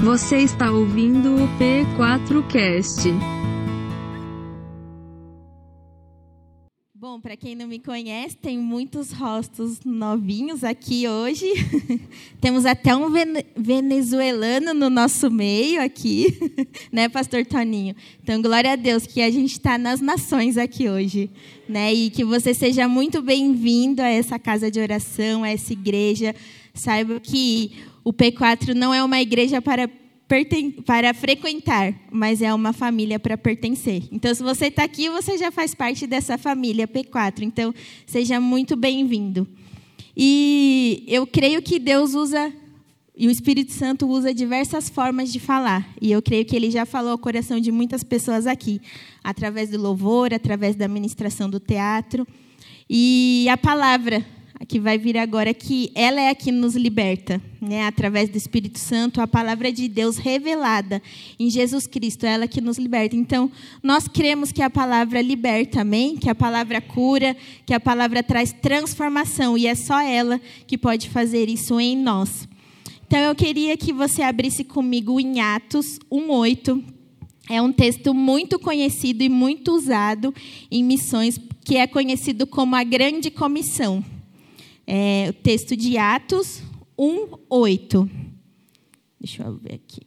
Você está ouvindo o P4Cast. Bom, para quem não me conhece, tem muitos rostos novinhos aqui hoje. Temos até um venezuelano no nosso meio aqui, né, Pastor Toninho? Então, glória a Deus que a gente está nas nações aqui hoje, né? E que você seja muito bem-vindo a essa casa de oração, a essa igreja. Saiba que o P4 não é uma igreja para para frequentar, mas é uma família para pertencer. Então, se você está aqui, você já faz parte dessa família P4. Então, seja muito bem-vindo. E eu creio que Deus usa, e o Espírito Santo usa diversas formas de falar. E eu creio que ele já falou ao coração de muitas pessoas aqui, através do louvor, através da ministração do teatro. E a palavra que vai vir agora, que ela é a que nos liberta, né? através do Espírito Santo, a palavra de Deus revelada em Jesus Cristo, ela que nos liberta. Então, nós cremos que a palavra liberta, amém? Que a palavra cura, que a palavra traz transformação, e é só ela que pode fazer isso em nós. Então, eu queria que você abrisse comigo em Atos 1,8. É um texto muito conhecido e muito usado em missões, que é conhecido como a Grande Comissão é, o texto de Atos 1, 8. Deixa eu ver aqui.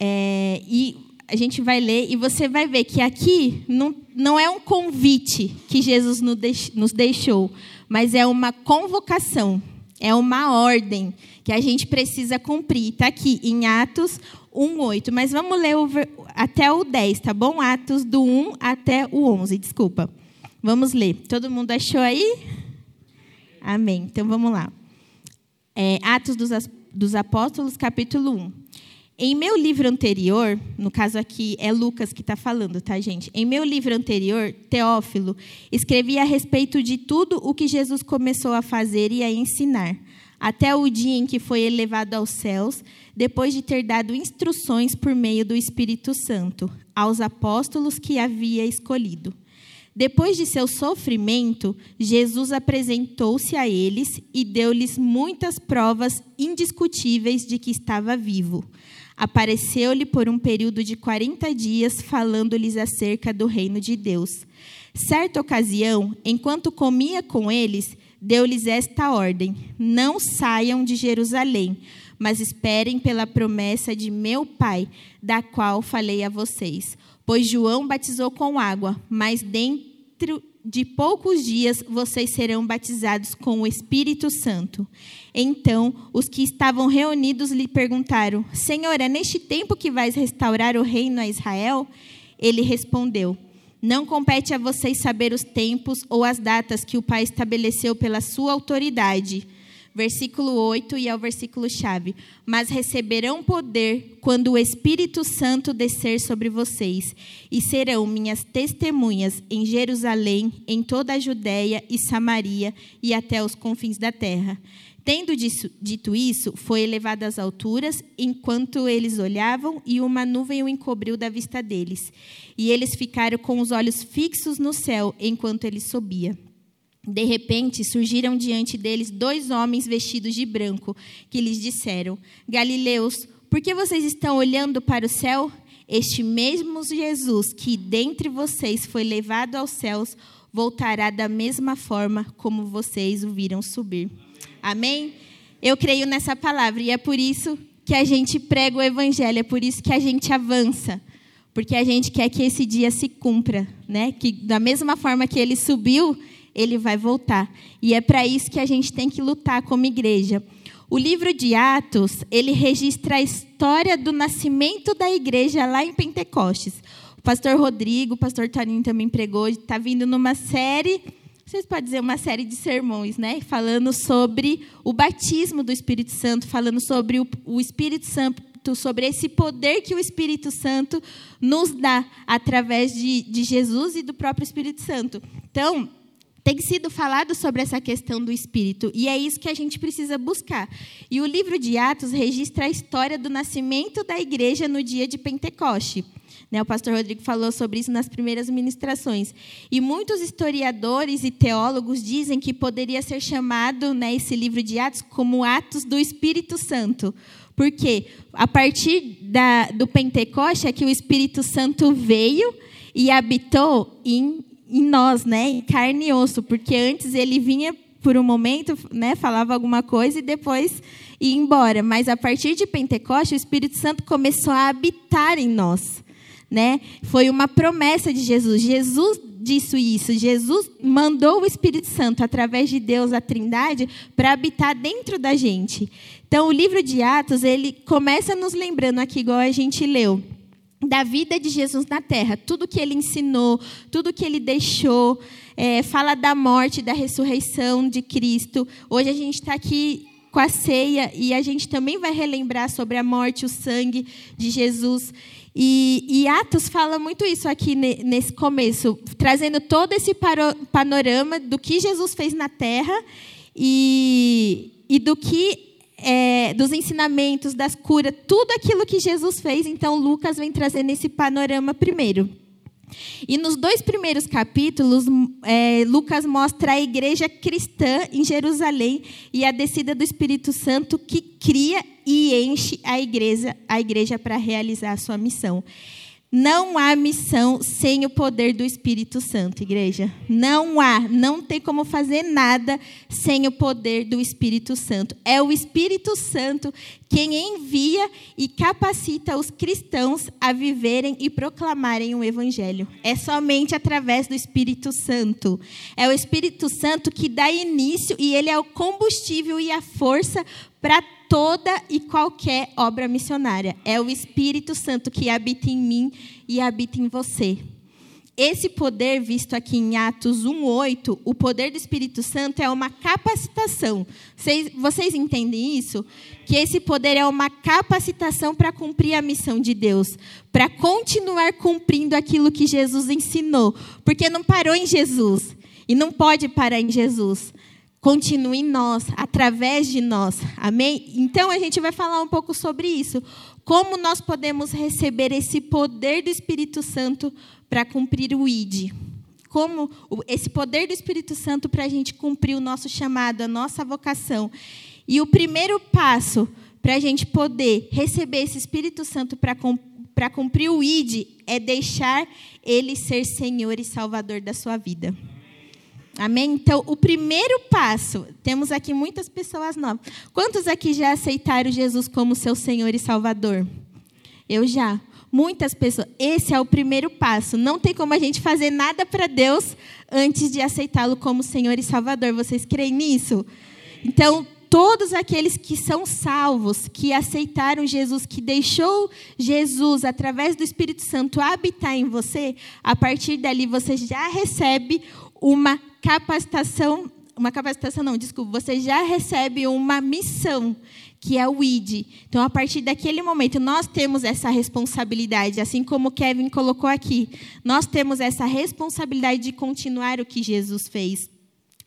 É, e a gente vai ler, e você vai ver que aqui não, não é um convite que Jesus nos deixou, mas é uma convocação, é uma ordem que a gente precisa cumprir. Está aqui em Atos 1, 8. Mas vamos ler o, até o 10, tá bom? Atos do 1 até o 11, desculpa. Vamos ler. Todo mundo achou aí? Amém. Então vamos lá. É, Atos dos, dos Apóstolos, capítulo 1. Em meu livro anterior, no caso aqui é Lucas que está falando, tá, gente? Em meu livro anterior, Teófilo, escrevi a respeito de tudo o que Jesus começou a fazer e a ensinar, até o dia em que foi elevado aos céus, depois de ter dado instruções por meio do Espírito Santo aos apóstolos que havia escolhido. Depois de seu sofrimento, Jesus apresentou-se a eles e deu-lhes muitas provas indiscutíveis de que estava vivo. Apareceu-lhe por um período de 40 dias, falando-lhes acerca do reino de Deus. Certa ocasião, enquanto comia com eles, deu-lhes esta ordem: Não saiam de Jerusalém, mas esperem pela promessa de meu Pai, da qual falei a vocês. Pois João batizou com água, mas dentro de poucos dias vocês serão batizados com o Espírito Santo. Então, os que estavam reunidos lhe perguntaram: Senhor, é neste tempo que vais restaurar o reino a Israel? Ele respondeu: Não compete a vocês saber os tempos ou as datas que o Pai estabeleceu pela sua autoridade versículo 8 e ao versículo chave. Mas receberão poder quando o Espírito Santo descer sobre vocês, e serão minhas testemunhas em Jerusalém, em toda a Judéia e Samaria e até os confins da terra. Tendo dito isso, foi elevado às alturas, enquanto eles olhavam, e uma nuvem o encobriu da vista deles. E eles ficaram com os olhos fixos no céu, enquanto ele subia. De repente, surgiram diante deles dois homens vestidos de branco, que lhes disseram: Galileus, por que vocês estão olhando para o céu? Este mesmo Jesus que dentre vocês foi levado aos céus, voltará da mesma forma como vocês o viram subir. Amém? Eu creio nessa palavra e é por isso que a gente prega o evangelho, é por isso que a gente avança, porque a gente quer que esse dia se cumpra, né? Que da mesma forma que ele subiu, ele vai voltar. E é para isso que a gente tem que lutar como igreja. O livro de Atos, ele registra a história do nascimento da igreja lá em Pentecostes. O pastor Rodrigo, o pastor Toninho também pregou, está vindo numa série, vocês podem dizer uma série de sermões, né? Falando sobre o batismo do Espírito Santo, falando sobre o, o Espírito Santo, sobre esse poder que o Espírito Santo nos dá através de, de Jesus e do próprio Espírito Santo. Então, tem sido falado sobre essa questão do Espírito, e é isso que a gente precisa buscar. E o livro de Atos registra a história do nascimento da igreja no dia de Pentecoste. Né, o pastor Rodrigo falou sobre isso nas primeiras ministrações. E muitos historiadores e teólogos dizem que poderia ser chamado né, esse livro de Atos como Atos do Espírito Santo. Porque a partir da, do Pentecoste é que o Espírito Santo veio e habitou em em nós, né, em carne e osso, porque antes ele vinha por um momento, né, falava alguma coisa e depois ia embora. Mas a partir de Pentecoste, o Espírito Santo começou a habitar em nós, né? Foi uma promessa de Jesus. Jesus disse isso. Jesus mandou o Espírito Santo através de Deus, a Trindade, para habitar dentro da gente. Então, o livro de Atos, ele começa nos lembrando aqui igual a gente leu da vida de Jesus na terra, tudo que ele ensinou, tudo que ele deixou, é, fala da morte, da ressurreição de Cristo. Hoje a gente está aqui com a ceia e a gente também vai relembrar sobre a morte, o sangue de Jesus. E, e Atos fala muito isso aqui nesse começo, trazendo todo esse panorama do que Jesus fez na terra e, e do que é, dos ensinamentos, das curas, tudo aquilo que Jesus fez. Então, Lucas vem trazendo esse panorama primeiro. E nos dois primeiros capítulos, é, Lucas mostra a igreja cristã em Jerusalém e a descida do Espírito Santo que cria e enche a igreja, a igreja para realizar a sua missão. Não há missão sem o poder do Espírito Santo, igreja. Não há, não tem como fazer nada sem o poder do Espírito Santo. É o Espírito Santo quem envia e capacita os cristãos a viverem e proclamarem o Evangelho. É somente através do Espírito Santo. É o Espírito Santo que dá início e ele é o combustível e a força para toda e qualquer obra missionária. É o Espírito Santo que habita em mim e habita em você. Esse poder visto aqui em Atos 1:8, o poder do Espírito Santo é uma capacitação. Vocês, vocês entendem isso? Que esse poder é uma capacitação para cumprir a missão de Deus, para continuar cumprindo aquilo que Jesus ensinou, porque não parou em Jesus e não pode parar em Jesus continue em nós, através de nós. Amém? Então a gente vai falar um pouco sobre isso. Como nós podemos receber esse poder do Espírito Santo para cumprir o ID? Como esse poder do Espírito Santo para a gente cumprir o nosso chamado, a nossa vocação. E o primeiro passo para a gente poder receber esse Espírito Santo para cumprir o ID é deixar ele ser Senhor e Salvador da sua vida. Amém? Então, o primeiro passo, temos aqui muitas pessoas novas. Quantos aqui já aceitaram Jesus como seu Senhor e Salvador? Eu já. Muitas pessoas. Esse é o primeiro passo. Não tem como a gente fazer nada para Deus antes de aceitá-lo como Senhor e Salvador. Vocês creem nisso? Então, todos aqueles que são salvos, que aceitaram Jesus, que deixou Jesus, através do Espírito Santo, habitar em você, a partir dali você já recebe uma capacitação, uma capacitação não, desculpa, você já recebe uma missão, que é o ID. Então, a partir daquele momento, nós temos essa responsabilidade, assim como o Kevin colocou aqui. Nós temos essa responsabilidade de continuar o que Jesus fez.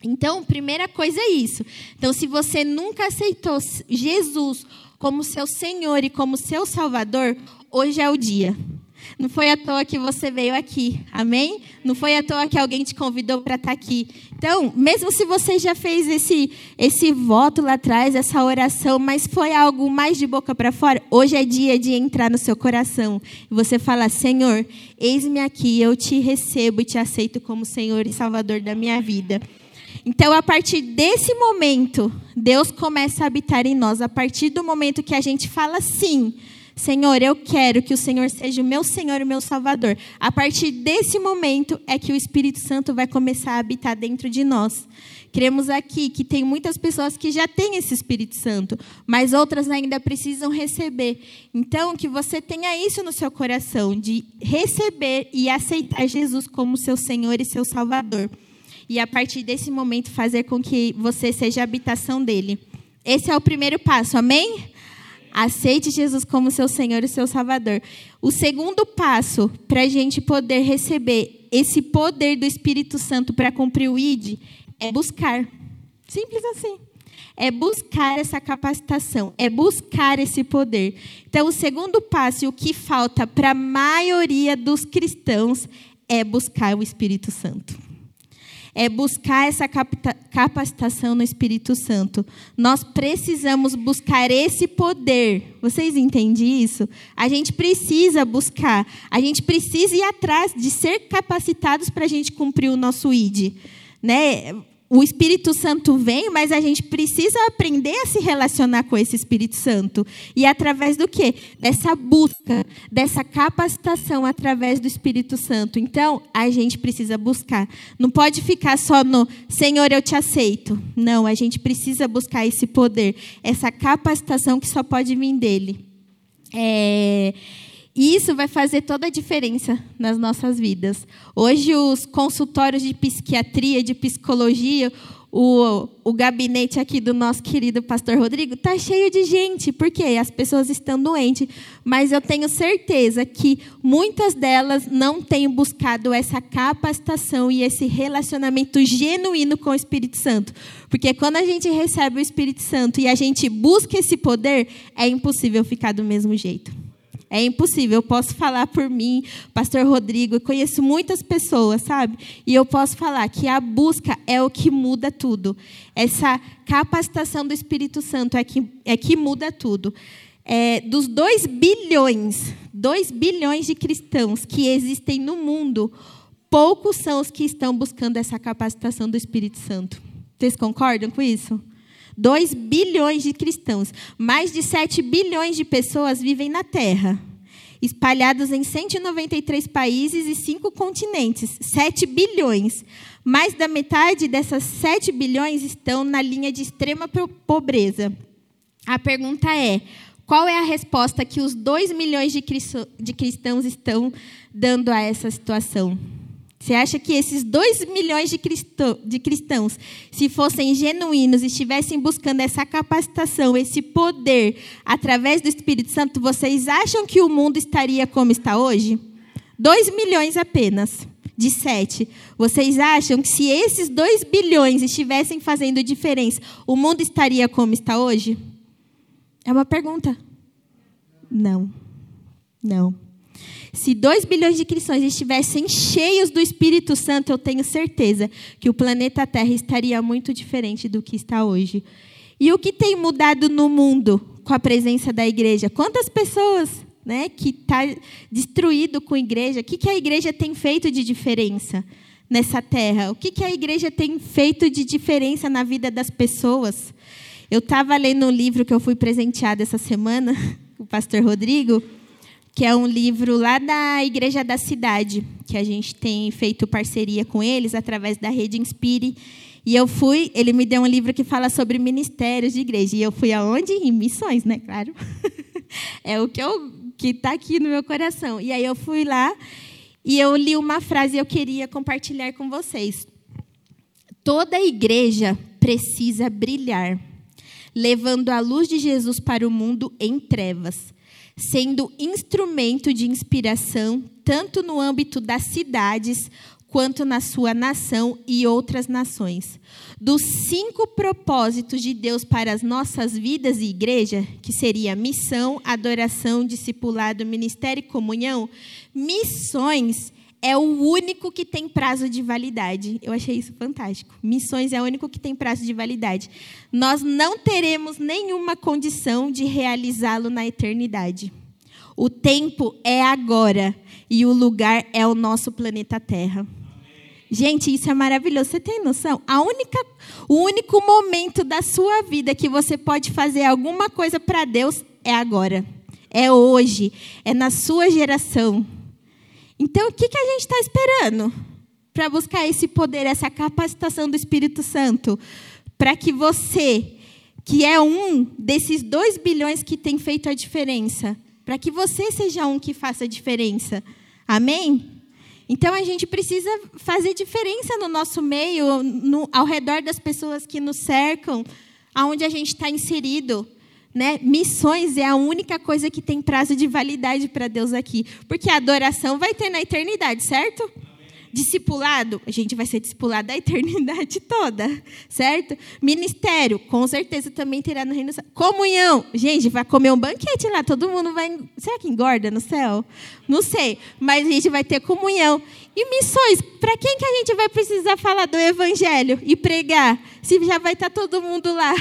Então, primeira coisa é isso. Então, se você nunca aceitou Jesus como seu Senhor e como seu Salvador, hoje é o dia. Não foi à toa que você veio aqui, amém? Não foi à toa que alguém te convidou para estar tá aqui. Então, mesmo se você já fez esse, esse voto lá atrás, essa oração, mas foi algo mais de boca para fora, hoje é dia de entrar no seu coração. E você fala: Senhor, eis-me aqui, eu te recebo e te aceito como Senhor e Salvador da minha vida. Então, a partir desse momento, Deus começa a habitar em nós. A partir do momento que a gente fala sim Senhor, eu quero que o Senhor seja o meu Senhor e o meu Salvador. A partir desse momento é que o Espírito Santo vai começar a habitar dentro de nós. Cremos aqui que tem muitas pessoas que já têm esse Espírito Santo, mas outras ainda precisam receber. Então, que você tenha isso no seu coração, de receber e aceitar Jesus como seu Senhor e seu Salvador. E a partir desse momento fazer com que você seja a habitação dele. Esse é o primeiro passo, amém? Aceite Jesus como seu Senhor e seu Salvador. O segundo passo para a gente poder receber esse poder do Espírito Santo para cumprir o ID é buscar. Simples assim. É buscar essa capacitação, é buscar esse poder. Então, o segundo passo, e o que falta para a maioria dos cristãos, é buscar o Espírito Santo é buscar essa capacitação no Espírito Santo. Nós precisamos buscar esse poder. Vocês entendem isso? A gente precisa buscar, a gente precisa ir atrás de ser capacitados para a gente cumprir o nosso ID. Né? O Espírito Santo vem, mas a gente precisa aprender a se relacionar com esse Espírito Santo. E através do quê? Dessa busca, dessa capacitação através do Espírito Santo. Então, a gente precisa buscar. Não pode ficar só no Senhor, eu te aceito. Não, a gente precisa buscar esse poder, essa capacitação que só pode vir dele. É. E isso vai fazer toda a diferença nas nossas vidas. Hoje, os consultórios de psiquiatria, de psicologia, o, o gabinete aqui do nosso querido pastor Rodrigo está cheio de gente, porque as pessoas estão doentes. Mas eu tenho certeza que muitas delas não têm buscado essa capacitação e esse relacionamento genuíno com o Espírito Santo. Porque quando a gente recebe o Espírito Santo e a gente busca esse poder, é impossível ficar do mesmo jeito. É impossível. Eu posso falar por mim, Pastor Rodrigo, eu conheço muitas pessoas, sabe? E eu posso falar que a busca é o que muda tudo. Essa capacitação do Espírito Santo é que, é que muda tudo. É, dos 2 bilhões, 2 bilhões de cristãos que existem no mundo, poucos são os que estão buscando essa capacitação do Espírito Santo. Vocês concordam com isso? 2 bilhões de cristãos. Mais de 7 bilhões de pessoas vivem na Terra, espalhados em 193 países e 5 continentes. 7 bilhões. Mais da metade dessas 7 bilhões estão na linha de extrema pobreza. A pergunta é: qual é a resposta que os 2 milhões de cristãos estão dando a essa situação? Você acha que esses dois milhões de, de cristãos, se fossem genuínos, estivessem buscando essa capacitação, esse poder, através do Espírito Santo, vocês acham que o mundo estaria como está hoje? Dois milhões apenas, de sete. Vocês acham que se esses dois bilhões estivessem fazendo diferença, o mundo estaria como está hoje? É uma pergunta. Não. Não. Se 2 bilhões de cristãos estivessem cheios do Espírito Santo, eu tenho certeza que o planeta Terra estaria muito diferente do que está hoje. E o que tem mudado no mundo com a presença da igreja? Quantas pessoas né, que está destruído com a igreja? O que, que a igreja tem feito de diferença nessa terra? O que, que a igreja tem feito de diferença na vida das pessoas? Eu estava lendo um livro que eu fui presenteada essa semana, o pastor Rodrigo, que é um livro lá da Igreja da Cidade, que a gente tem feito parceria com eles através da Rede Inspire. E eu fui, ele me deu um livro que fala sobre ministérios de igreja. E eu fui aonde? Em missões, né? Claro. é o que eu que está aqui no meu coração. E aí eu fui lá e eu li uma frase e eu queria compartilhar com vocês. Toda igreja precisa brilhar, levando a luz de Jesus para o mundo em trevas sendo instrumento de inspiração tanto no âmbito das cidades quanto na sua nação e outras nações. Dos cinco propósitos de Deus para as nossas vidas e igreja, que seria missão, adoração, discipulado, ministério e comunhão, missões é o único que tem prazo de validade. Eu achei isso fantástico. Missões é o único que tem prazo de validade. Nós não teremos nenhuma condição de realizá-lo na eternidade. O tempo é agora e o lugar é o nosso planeta Terra. Gente, isso é maravilhoso. Você tem noção? A única, o único momento da sua vida que você pode fazer alguma coisa para Deus é agora. É hoje. É na sua geração. Então, o que, que a gente está esperando para buscar esse poder, essa capacitação do Espírito Santo? Para que você, que é um desses dois bilhões que tem feito a diferença, para que você seja um que faça a diferença. Amém? Então a gente precisa fazer diferença no nosso meio, no, ao redor das pessoas que nos cercam, aonde a gente está inserido. Né? Missões é a única coisa que tem prazo de validade para Deus aqui. Porque a adoração vai ter na eternidade, certo? Discipulado, a gente vai ser discipulado a eternidade toda, certo? Ministério, com certeza também terá no reino. Comunhão, gente, vai comer um banquete lá, todo mundo vai. Será que engorda no céu? Não sei, mas a gente vai ter comunhão. E missões, para quem que a gente vai precisar falar do evangelho e pregar? Se já vai estar todo mundo lá.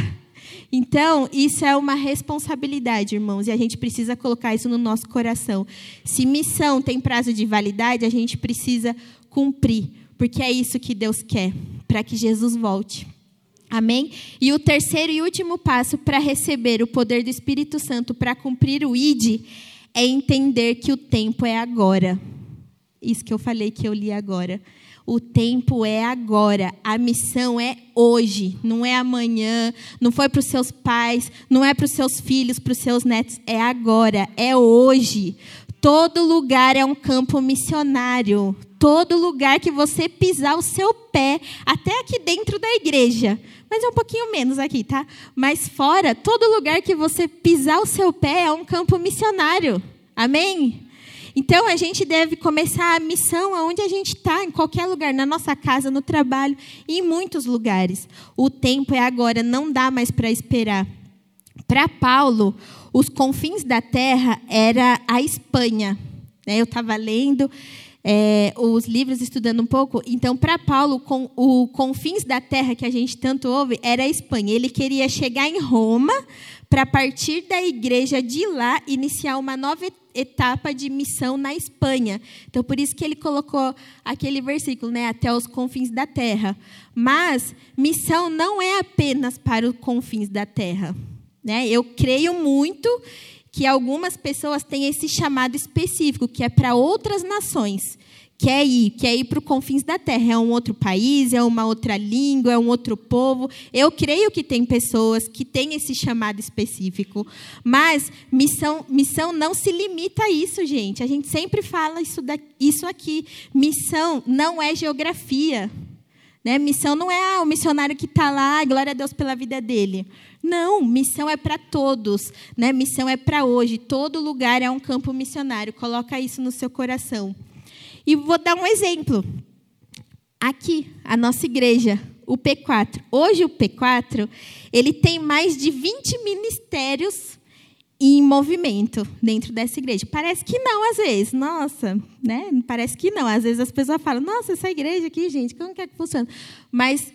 Então, isso é uma responsabilidade, irmãos, e a gente precisa colocar isso no nosso coração. Se missão tem prazo de validade, a gente precisa cumprir, porque é isso que Deus quer, para que Jesus volte. Amém? E o terceiro e último passo para receber o poder do Espírito Santo para cumprir o ID é entender que o tempo é agora. Isso que eu falei que eu li agora. O tempo é agora, a missão é hoje, não é amanhã, não foi para os seus pais, não é para os seus filhos, para os seus netos, é agora, é hoje. Todo lugar é um campo missionário. Todo lugar que você pisar o seu pé, até aqui dentro da igreja, mas é um pouquinho menos aqui, tá? Mas fora, todo lugar que você pisar o seu pé é um campo missionário. Amém? Então a gente deve começar a missão aonde a gente está, em qualquer lugar, na nossa casa, no trabalho, em muitos lugares. O tempo é agora, não dá mais para esperar. Para Paulo, os confins da terra era a Espanha. Né? Eu estava lendo é, os livros, estudando um pouco. Então, para Paulo, com, o confins da terra que a gente tanto ouve era a Espanha. Ele queria chegar em Roma para partir da igreja de lá iniciar uma nova etapa de missão na Espanha. Então, por isso que ele colocou aquele versículo, né, até os confins da terra. Mas missão não é apenas para os confins da terra. Né? Eu creio muito que algumas pessoas têm esse chamado específico, que é para outras nações quer ir, quer ir para os confins da terra. É um outro país, é uma outra língua, é um outro povo. Eu creio que tem pessoas que têm esse chamado específico. Mas missão, missão não se limita a isso, gente. A gente sempre fala isso, da, isso aqui. Missão não é geografia. Né? Missão não é ah, o missionário que está lá, glória a Deus pela vida dele. Não, missão é para todos. Né? Missão é para hoje. Todo lugar é um campo missionário. Coloca isso no seu coração. E vou dar um exemplo. Aqui, a nossa igreja, o P4. Hoje o P4, ele tem mais de 20 ministérios em movimento dentro dessa igreja. Parece que não, às vezes. Nossa, né? Parece que não. Às vezes as pessoas falam, nossa, essa igreja aqui, gente, como que é que funciona? Mas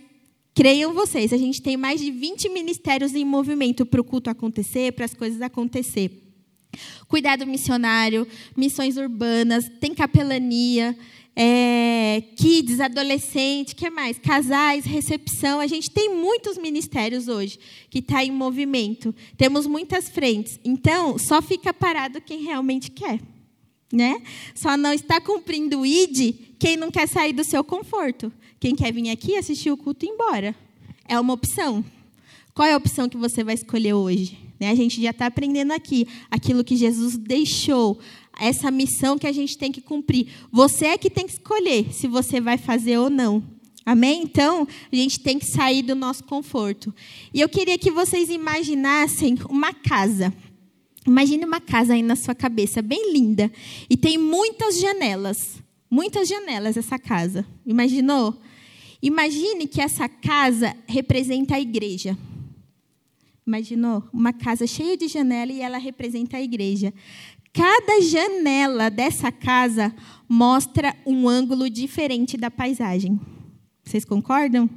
creiam vocês, a gente tem mais de 20 ministérios em movimento para o culto acontecer, para as coisas acontecer cuidado missionário, missões urbanas, tem capelania, é, kids, adolescente, que mais? Casais, recepção. A gente tem muitos ministérios hoje que está em movimento. Temos muitas frentes. Então, só fica parado quem realmente quer. Né? Só não está cumprindo o ID quem não quer sair do seu conforto. Quem quer vir aqui assistir o culto e ir embora. É uma opção. Qual é a opção que você vai escolher hoje? Né? A gente já está aprendendo aqui aquilo que Jesus deixou, essa missão que a gente tem que cumprir. Você é que tem que escolher se você vai fazer ou não. Amém? Então, a gente tem que sair do nosso conforto. E eu queria que vocês imaginassem uma casa. Imagine uma casa aí na sua cabeça, bem linda. E tem muitas janelas. Muitas janelas essa casa. Imaginou? Imagine que essa casa representa a igreja. Imaginou? Uma casa cheia de janela e ela representa a igreja. Cada janela dessa casa mostra um ângulo diferente da paisagem. Vocês concordam?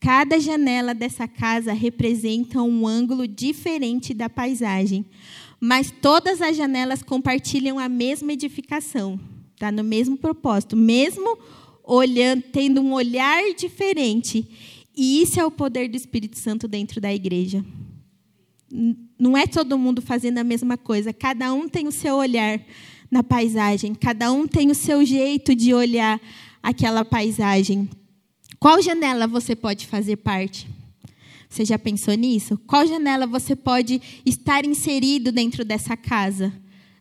Cada janela dessa casa representa um ângulo diferente da paisagem. Mas todas as janelas compartilham a mesma edificação, tá? no mesmo propósito, mesmo olhando, tendo um olhar diferente. E isso é o poder do Espírito Santo dentro da igreja não é todo mundo fazendo a mesma coisa. Cada um tem o seu olhar na paisagem, cada um tem o seu jeito de olhar aquela paisagem. Qual janela você pode fazer parte? Você já pensou nisso? Qual janela você pode estar inserido dentro dessa casa?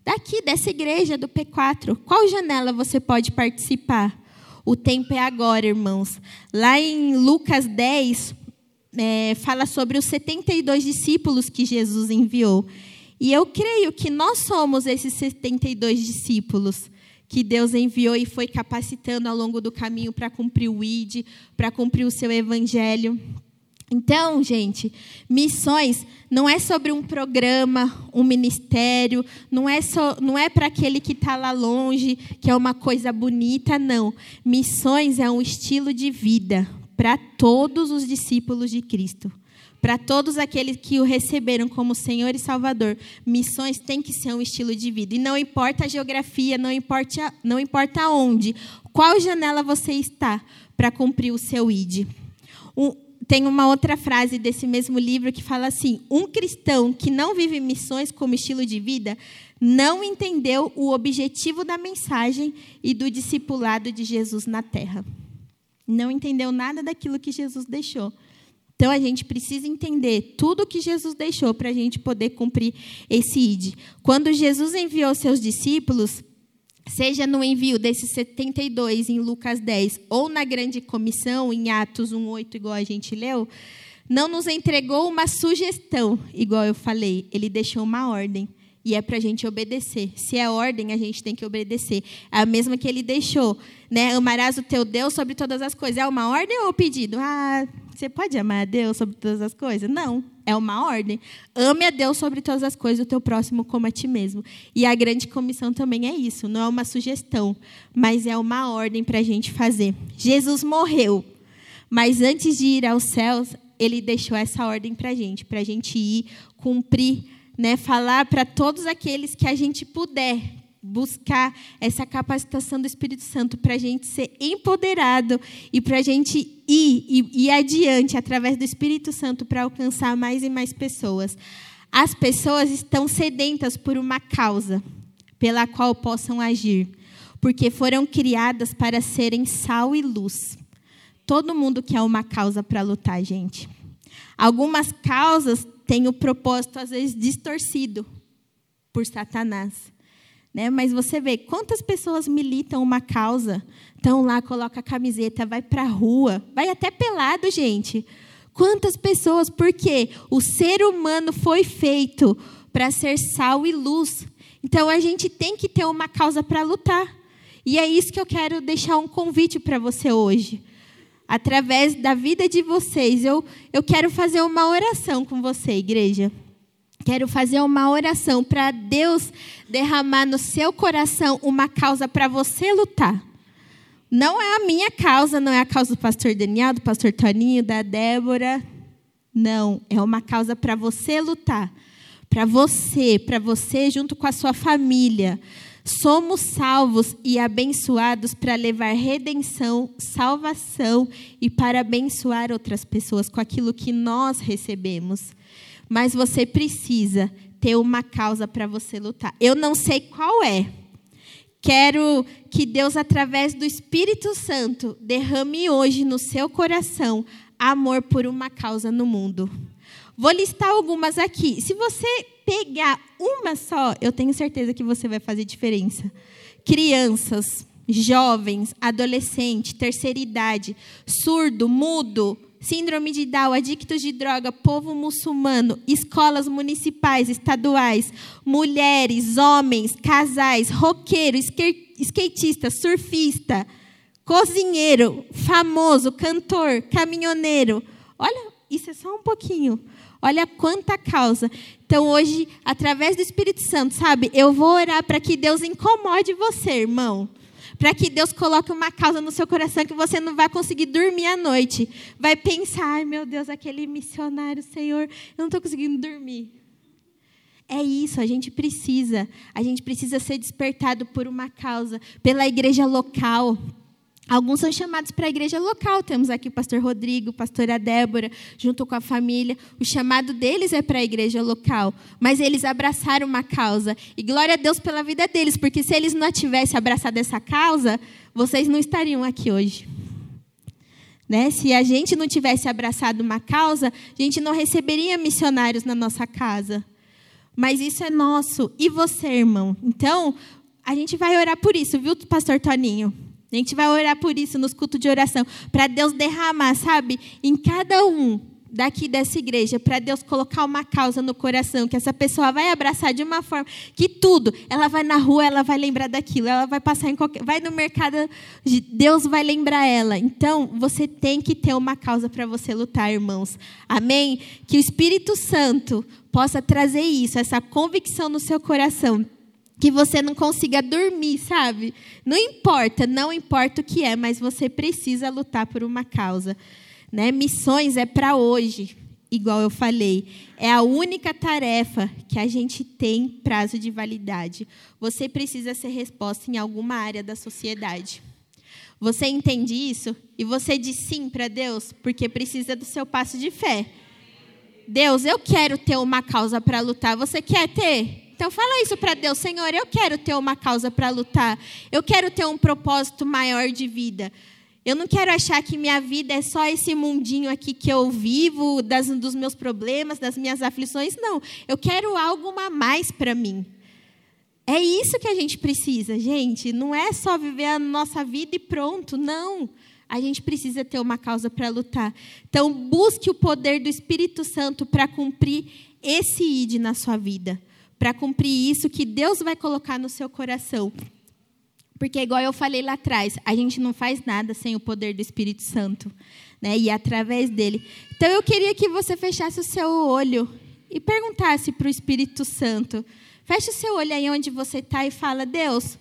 Daqui, dessa igreja do P4. Qual janela você pode participar? O tempo é agora, irmãos. Lá em Lucas 10, é, fala sobre os 72 discípulos que Jesus enviou. E eu creio que nós somos esses 72 discípulos que Deus enviou e foi capacitando ao longo do caminho para cumprir o ID, para cumprir o seu evangelho. Então, gente, missões não é sobre um programa, um ministério, não é não é para aquele que está lá longe, que é uma coisa bonita, não. Missões é um estilo de vida para todos os discípulos de Cristo. Para todos aqueles que o receberam como Senhor e Salvador, missões tem que ser um estilo de vida. E não importa a geografia, não importa, não importa onde, qual janela você está para cumprir o seu ID. Um, tem uma outra frase desse mesmo livro que fala assim: um cristão que não vive missões como estilo de vida não entendeu o objetivo da mensagem e do discipulado de Jesus na terra. Não entendeu nada daquilo que Jesus deixou. Então a gente precisa entender tudo que Jesus deixou para a gente poder cumprir esse ID. Quando Jesus enviou seus discípulos, seja no envio desses 72 em Lucas 10 ou na grande comissão em Atos 1:8 igual a gente leu, não nos entregou uma sugestão, igual eu falei, ele deixou uma ordem. E é para a gente obedecer. Se é ordem, a gente tem que obedecer. É a mesma que ele deixou. Né? Amarás o teu Deus sobre todas as coisas. É uma ordem ou pedido? Ah, você pode amar a Deus sobre todas as coisas? Não, é uma ordem. Ame a Deus sobre todas as coisas, o teu próximo como a ti mesmo. E a grande comissão também é isso, não é uma sugestão, mas é uma ordem para a gente fazer. Jesus morreu, mas antes de ir aos céus, ele deixou essa ordem para a gente, para a gente ir, cumprir, né, falar para todos aqueles que a gente puder, buscar essa capacitação do Espírito Santo para a gente ser empoderado e para a gente ir, ir, ir adiante através do Espírito Santo para alcançar mais e mais pessoas. As pessoas estão sedentas por uma causa pela qual possam agir, porque foram criadas para serem sal e luz. Todo mundo quer uma causa para lutar, gente. Algumas causas têm o propósito, às vezes, distorcido por Satanás. Né? Mas você vê quantas pessoas militam uma causa, estão lá, coloca a camiseta, vai para a rua, vai até pelado, gente. Quantas pessoas? Porque o ser humano foi feito para ser sal e luz. Então a gente tem que ter uma causa para lutar. E é isso que eu quero deixar um convite para você hoje. Através da vida de vocês, eu, eu quero fazer uma oração com você, igreja. Quero fazer uma oração para Deus derramar no seu coração uma causa para você lutar. Não é a minha causa, não é a causa do pastor Daniel, do pastor Toninho, da Débora. Não, é uma causa para você lutar. Para você, para você junto com a sua família. Somos salvos e abençoados para levar redenção, salvação e para abençoar outras pessoas com aquilo que nós recebemos mas você precisa ter uma causa para você lutar. Eu não sei qual é. Quero que Deus, através do Espírito Santo, derrame hoje no seu coração amor por uma causa no mundo. Vou listar algumas aqui. Se você pegar uma só, eu tenho certeza que você vai fazer diferença. Crianças, jovens, adolescente, terceira idade, surdo, mudo, síndrome de Down, adictos de droga, povo muçulmano, escolas municipais, estaduais, mulheres, homens, casais, roqueiro, skatista, surfista, cozinheiro, famoso, cantor, caminhoneiro. Olha, isso é só um pouquinho. Olha quanta causa. Então, hoje, através do Espírito Santo, sabe, eu vou orar para que Deus incomode você, irmão para que Deus coloque uma causa no seu coração que você não vai conseguir dormir à noite. Vai pensar, ai meu Deus, aquele missionário, Senhor, eu não estou conseguindo dormir. É isso, a gente precisa. A gente precisa ser despertado por uma causa, pela igreja local. Alguns são chamados para a igreja local. Temos aqui o pastor Rodrigo, a pastora Débora, junto com a família. O chamado deles é para a igreja local. Mas eles abraçaram uma causa. E glória a Deus pela vida deles, porque se eles não tivessem abraçado essa causa, vocês não estariam aqui hoje. Né? Se a gente não tivesse abraçado uma causa, a gente não receberia missionários na nossa casa. Mas isso é nosso. E você, irmão? Então, a gente vai orar por isso, viu, pastor Toninho? A gente vai orar por isso nos cultos de oração, para Deus derramar, sabe, em cada um daqui dessa igreja para Deus colocar uma causa no coração, que essa pessoa vai abraçar de uma forma que tudo, ela vai na rua, ela vai lembrar daquilo, ela vai passar em qualquer, vai no mercado, Deus vai lembrar ela. Então, você tem que ter uma causa para você lutar, irmãos. Amém? Que o Espírito Santo possa trazer isso, essa convicção no seu coração. Que você não consiga dormir, sabe? Não importa, não importa o que é, mas você precisa lutar por uma causa. Né? Missões é para hoje, igual eu falei. É a única tarefa que a gente tem prazo de validade. Você precisa ser resposta em alguma área da sociedade. Você entende isso? E você diz sim para Deus, porque precisa do seu passo de fé. Deus, eu quero ter uma causa para lutar. Você quer ter? Então fala isso para Deus, Senhor, eu quero ter uma causa para lutar. Eu quero ter um propósito maior de vida. Eu não quero achar que minha vida é só esse mundinho aqui que eu vivo, das, dos meus problemas, das minhas aflições. Não. Eu quero algo a mais para mim. É isso que a gente precisa, gente. Não é só viver a nossa vida e pronto. Não. A gente precisa ter uma causa para lutar. Então, busque o poder do Espírito Santo para cumprir esse id na sua vida. Para cumprir isso que Deus vai colocar no seu coração. Porque, igual eu falei lá atrás, a gente não faz nada sem o poder do Espírito Santo. Né? E através dele. Então, eu queria que você fechasse o seu olho e perguntasse para o Espírito Santo. Feche o seu olho aí onde você está e fala: Deus,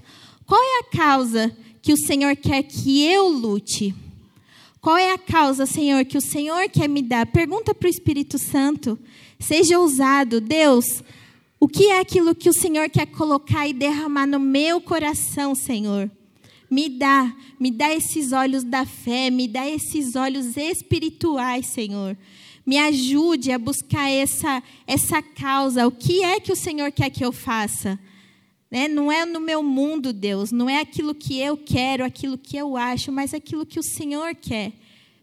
qual é a causa que o Senhor quer que eu lute? Qual é a causa, Senhor, que o Senhor quer me dar? Pergunta para o Espírito Santo. Seja ousado. Deus, o que é aquilo que o Senhor quer colocar e derramar no meu coração, Senhor? Me dá, me dá esses olhos da fé, me dá esses olhos espirituais, Senhor. Me ajude a buscar essa, essa causa. O que é que o Senhor quer que eu faça? Né? Não é no meu mundo, Deus, não é aquilo que eu quero, aquilo que eu acho, mas aquilo que o Senhor quer.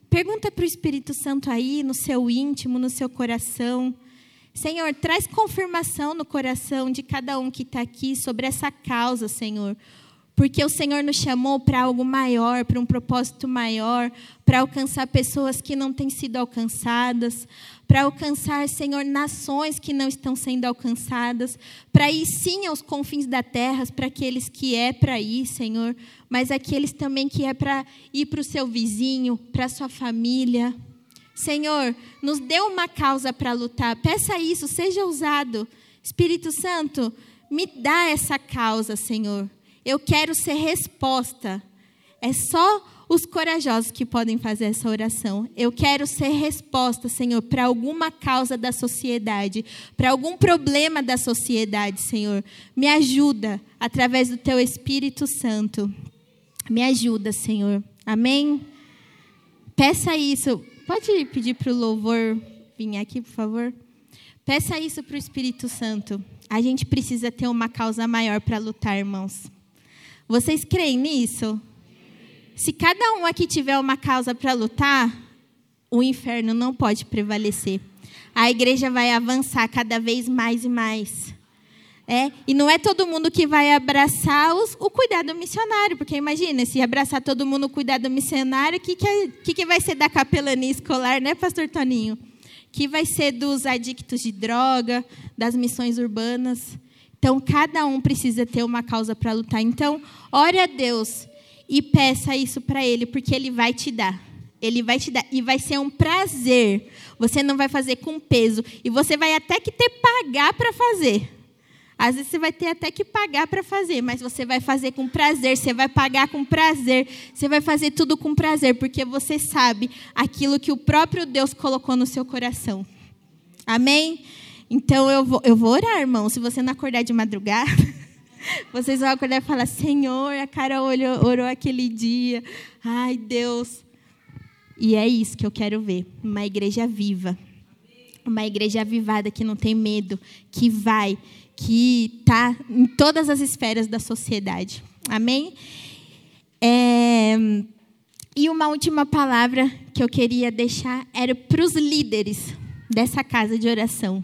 Pergunta para o Espírito Santo aí, no seu íntimo, no seu coração. Senhor, traz confirmação no coração de cada um que está aqui sobre essa causa, Senhor. Porque o Senhor nos chamou para algo maior, para um propósito maior, para alcançar pessoas que não têm sido alcançadas, para alcançar, Senhor, nações que não estão sendo alcançadas, para ir sim aos confins da terra, para aqueles que é para ir, Senhor, mas aqueles também que é para ir para o seu vizinho, para a sua família. Senhor, nos dê uma causa para lutar. Peça isso, seja usado. Espírito Santo, me dá essa causa, Senhor. Eu quero ser resposta. É só os corajosos que podem fazer essa oração. Eu quero ser resposta, Senhor, para alguma causa da sociedade, para algum problema da sociedade, Senhor. Me ajuda através do teu Espírito Santo. Me ajuda, Senhor. Amém? Peça isso. Pode pedir para o louvor vir aqui, por favor? Peça isso para o Espírito Santo. A gente precisa ter uma causa maior para lutar, irmãos. Vocês creem nisso? Se cada um aqui tiver uma causa para lutar, o inferno não pode prevalecer. A igreja vai avançar cada vez mais e mais. É, e não é todo mundo que vai abraçar os, o cuidado missionário, porque imagina, se abraçar todo mundo o cuidado missionário, o que, que, que, que vai ser da capelania escolar, né, pastor Toninho? que vai ser dos adictos de droga, das missões urbanas. Então, cada um precisa ter uma causa para lutar. Então, ore a Deus e peça isso para Ele, porque Ele vai te dar. Ele vai te dar. E vai ser um prazer. Você não vai fazer com peso. E você vai até que ter pagar para fazer. Às vezes você vai ter até que pagar para fazer, mas você vai fazer com prazer, você vai pagar com prazer, você vai fazer tudo com prazer, porque você sabe aquilo que o próprio Deus colocou no seu coração. Amém? Então eu vou, eu vou orar, irmão. Se você não acordar de madrugada, vocês vão acordar e falar: Senhor, a cara orou, orou aquele dia. Ai, Deus. E é isso que eu quero ver: uma igreja viva. Uma igreja avivada que não tem medo, que vai, que está em todas as esferas da sociedade. Amém? É, e uma última palavra que eu queria deixar era para os líderes dessa casa de oração.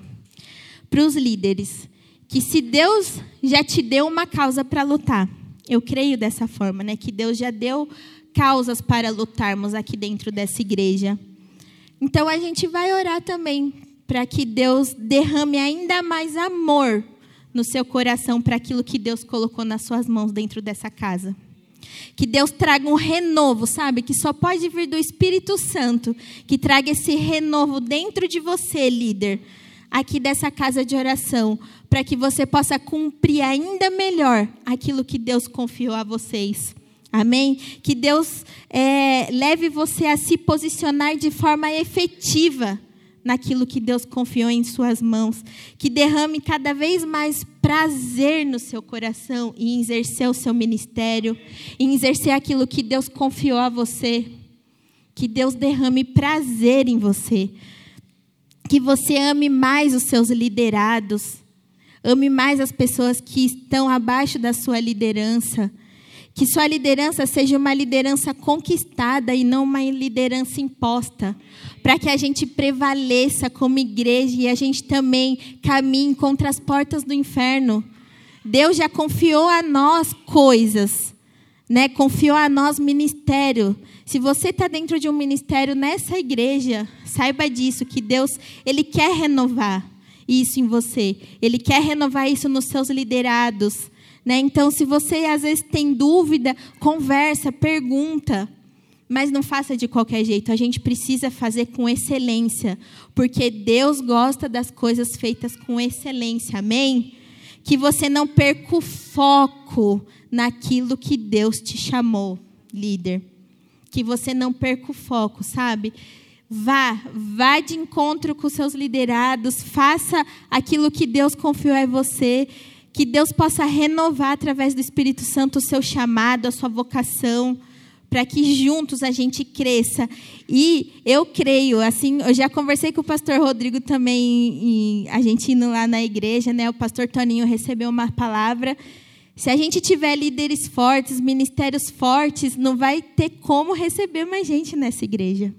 Para os líderes. Que se Deus já te deu uma causa para lutar, eu creio dessa forma, né? Que Deus já deu causas para lutarmos aqui dentro dessa igreja. Então a gente vai orar também para que Deus derrame ainda mais amor no seu coração para aquilo que Deus colocou nas suas mãos dentro dessa casa. Que Deus traga um renovo, sabe? Que só pode vir do Espírito Santo, que traga esse renovo dentro de você, líder, aqui dessa casa de oração, para que você possa cumprir ainda melhor aquilo que Deus confiou a vocês. Amém? Que Deus é, leve você a se posicionar de forma efetiva naquilo que Deus confiou em suas mãos. Que derrame cada vez mais prazer no seu coração em exercer o seu ministério, em exercer aquilo que Deus confiou a você. Que Deus derrame prazer em você. Que você ame mais os seus liderados. Ame mais as pessoas que estão abaixo da sua liderança. Que sua liderança seja uma liderança conquistada e não uma liderança imposta. Para que a gente prevaleça como igreja e a gente também caminhe contra as portas do inferno. Deus já confiou a nós coisas, né? confiou a nós ministério. Se você está dentro de um ministério nessa igreja, saiba disso, que Deus ele quer renovar isso em você. Ele quer renovar isso nos seus liderados. Né? Então, se você às vezes tem dúvida, conversa, pergunta. Mas não faça de qualquer jeito, a gente precisa fazer com excelência, porque Deus gosta das coisas feitas com excelência, amém? Que você não perca o foco naquilo que Deus te chamou, líder. Que você não perca o foco, sabe? Vá, vá de encontro com seus liderados, faça aquilo que Deus confiou a você que Deus possa renovar através do Espírito Santo o seu chamado, a sua vocação, para que juntos a gente cresça. E eu creio, assim, eu já conversei com o pastor Rodrigo também, a gente indo lá na igreja, né? O pastor Toninho recebeu uma palavra. Se a gente tiver líderes fortes, ministérios fortes, não vai ter como receber mais gente nessa igreja.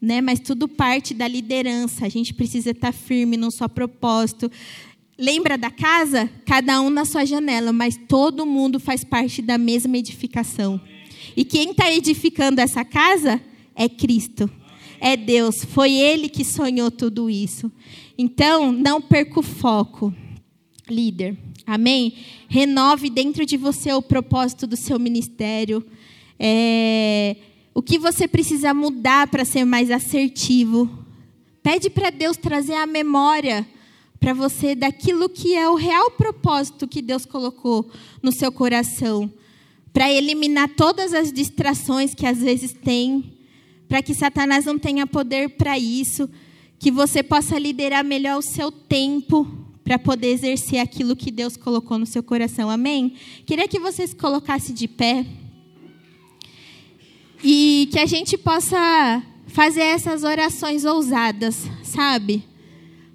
Né? Mas tudo parte da liderança. A gente precisa estar firme no seu propósito. Lembra da casa? Cada um na sua janela, mas todo mundo faz parte da mesma edificação. E quem está edificando essa casa é Cristo, é Deus. Foi Ele que sonhou tudo isso. Então, não perca o foco, líder. Amém? Renove dentro de você o propósito do seu ministério. É, o que você precisa mudar para ser mais assertivo. Pede para Deus trazer a memória para você daquilo que é o real propósito que Deus colocou no seu coração, para eliminar todas as distrações que às vezes tem, para que Satanás não tenha poder para isso, que você possa liderar melhor o seu tempo para poder exercer aquilo que Deus colocou no seu coração. Amém? Queria que você se colocasse de pé e que a gente possa fazer essas orações ousadas, sabe?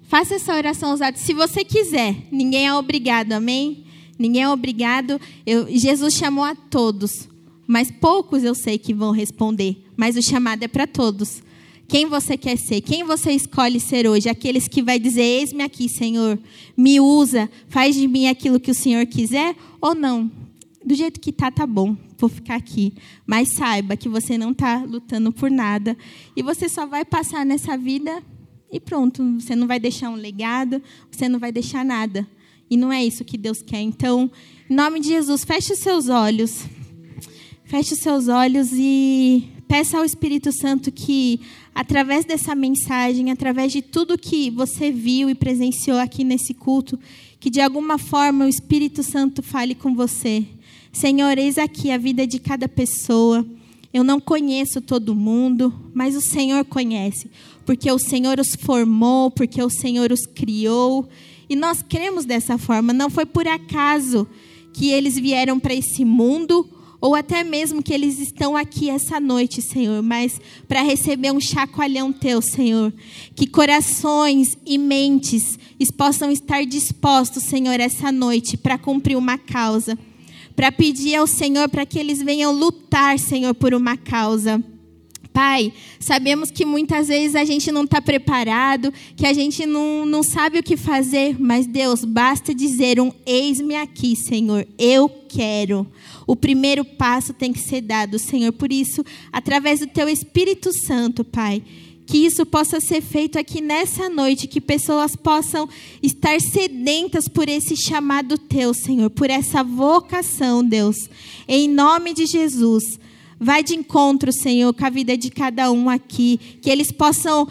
Faça essa oração ousada, se você quiser. Ninguém é obrigado, amém? Ninguém é obrigado. Eu, Jesus chamou a todos, mas poucos eu sei que vão responder. Mas o chamado é para todos. Quem você quer ser? Quem você escolhe ser hoje? Aqueles que vai dizer: Eis-me aqui, Senhor, me usa, faz de mim aquilo que o Senhor quiser? Ou não? Do jeito que tá, tá bom. Vou ficar aqui. Mas saiba que você não está lutando por nada e você só vai passar nessa vida e pronto, você não vai deixar um legado, você não vai deixar nada. E não é isso que Deus quer. Então, em nome de Jesus, feche os seus olhos. Feche os seus olhos e peça ao Espírito Santo que, através dessa mensagem, através de tudo que você viu e presenciou aqui nesse culto, que de alguma forma o Espírito Santo fale com você. Senhor, eis aqui a vida de cada pessoa. Eu não conheço todo mundo, mas o Senhor conhece porque o Senhor os formou, porque o Senhor os criou. E nós cremos dessa forma. Não foi por acaso que eles vieram para esse mundo, ou até mesmo que eles estão aqui essa noite, Senhor, mas para receber um chacoalhão teu, Senhor. Que corações e mentes possam estar dispostos, Senhor, essa noite para cumprir uma causa. Para pedir ao Senhor para que eles venham lutar, Senhor, por uma causa. Pai, sabemos que muitas vezes a gente não está preparado, que a gente não, não sabe o que fazer, mas Deus, basta dizer um eis-me aqui, Senhor, eu quero. O primeiro passo tem que ser dado, Senhor. Por isso, através do Teu Espírito Santo, Pai, que isso possa ser feito aqui nessa noite, que pessoas possam estar sedentas por esse chamado teu, Senhor, por essa vocação, Deus. Em nome de Jesus. Vai de encontro, Senhor, com a vida de cada um aqui, que eles possam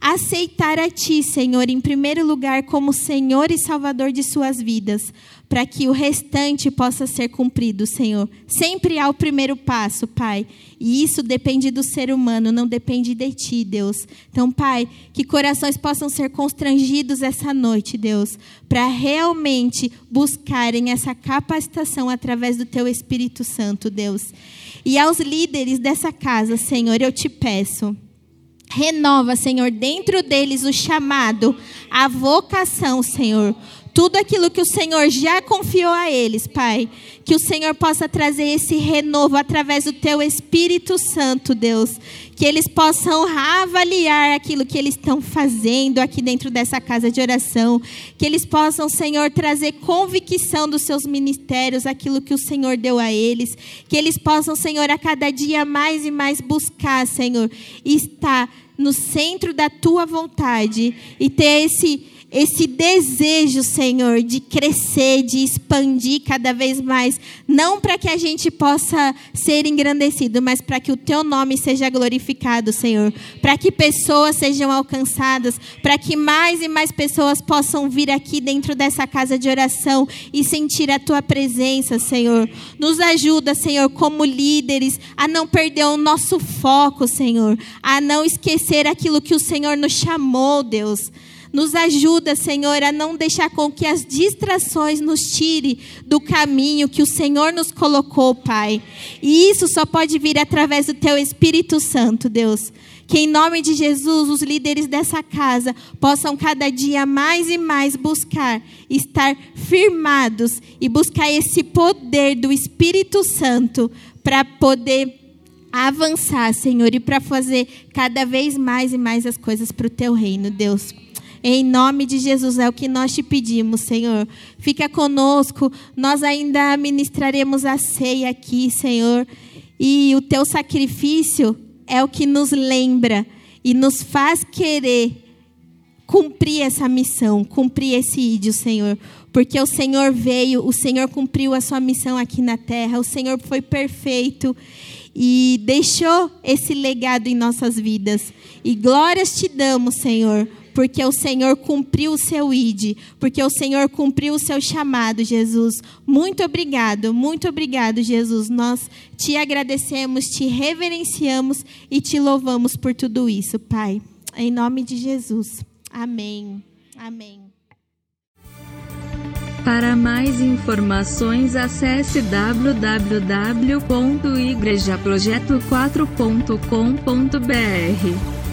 aceitar a Ti, Senhor, em primeiro lugar, como Senhor e Salvador de suas vidas, para que o restante possa ser cumprido, Senhor. Sempre há o primeiro passo, Pai. E isso depende do ser humano, não depende de Ti, Deus. Então, Pai, que corações possam ser constrangidos essa noite, Deus, para realmente buscarem essa capacitação através do Teu Espírito Santo, Deus. E aos líderes dessa casa, Senhor, eu te peço Renova, Senhor, dentro deles o chamado, a vocação, Senhor. Tudo aquilo que o Senhor já confiou a eles, Pai. Que o Senhor possa trazer esse renovo através do Teu Espírito Santo, Deus. Que eles possam avaliar aquilo que eles estão fazendo aqui dentro dessa casa de oração. Que eles possam, Senhor, trazer convicção dos seus ministérios, aquilo que o Senhor deu a eles. Que eles possam, Senhor, a cada dia mais e mais buscar, Senhor, estar no centro da Tua vontade e ter esse esse desejo, Senhor, de crescer, de expandir cada vez mais, não para que a gente possa ser engrandecido, mas para que o teu nome seja glorificado, Senhor, para que pessoas sejam alcançadas, para que mais e mais pessoas possam vir aqui dentro dessa casa de oração e sentir a tua presença, Senhor. Nos ajuda, Senhor, como líderes, a não perder o nosso foco, Senhor, a não esquecer aquilo que o Senhor nos chamou, Deus. Nos ajuda, Senhor, a não deixar com que as distrações nos tire do caminho que o Senhor nos colocou, Pai. E isso só pode vir através do Teu Espírito Santo, Deus. Que em nome de Jesus, os líderes dessa casa possam cada dia mais e mais buscar estar firmados e buscar esse poder do Espírito Santo para poder avançar, Senhor, e para fazer cada vez mais e mais as coisas para o teu reino, Deus. Em nome de Jesus é o que nós te pedimos, Senhor. Fica conosco. Nós ainda ministraremos a ceia aqui, Senhor. E o teu sacrifício é o que nos lembra e nos faz querer cumprir essa missão, cumprir esse ídio, Senhor. Porque o Senhor veio, o Senhor cumpriu a sua missão aqui na terra, o Senhor foi perfeito e deixou esse legado em nossas vidas. E glórias te damos, Senhor, porque o Senhor cumpriu o seu ide, porque o Senhor cumpriu o seu chamado, Jesus. Muito obrigado, muito obrigado, Jesus. Nós te agradecemos, te reverenciamos e te louvamos por tudo isso, Pai. Em nome de Jesus. Amém. Amém. Para mais informações, acesse www.igrejaprojeto4.com.br.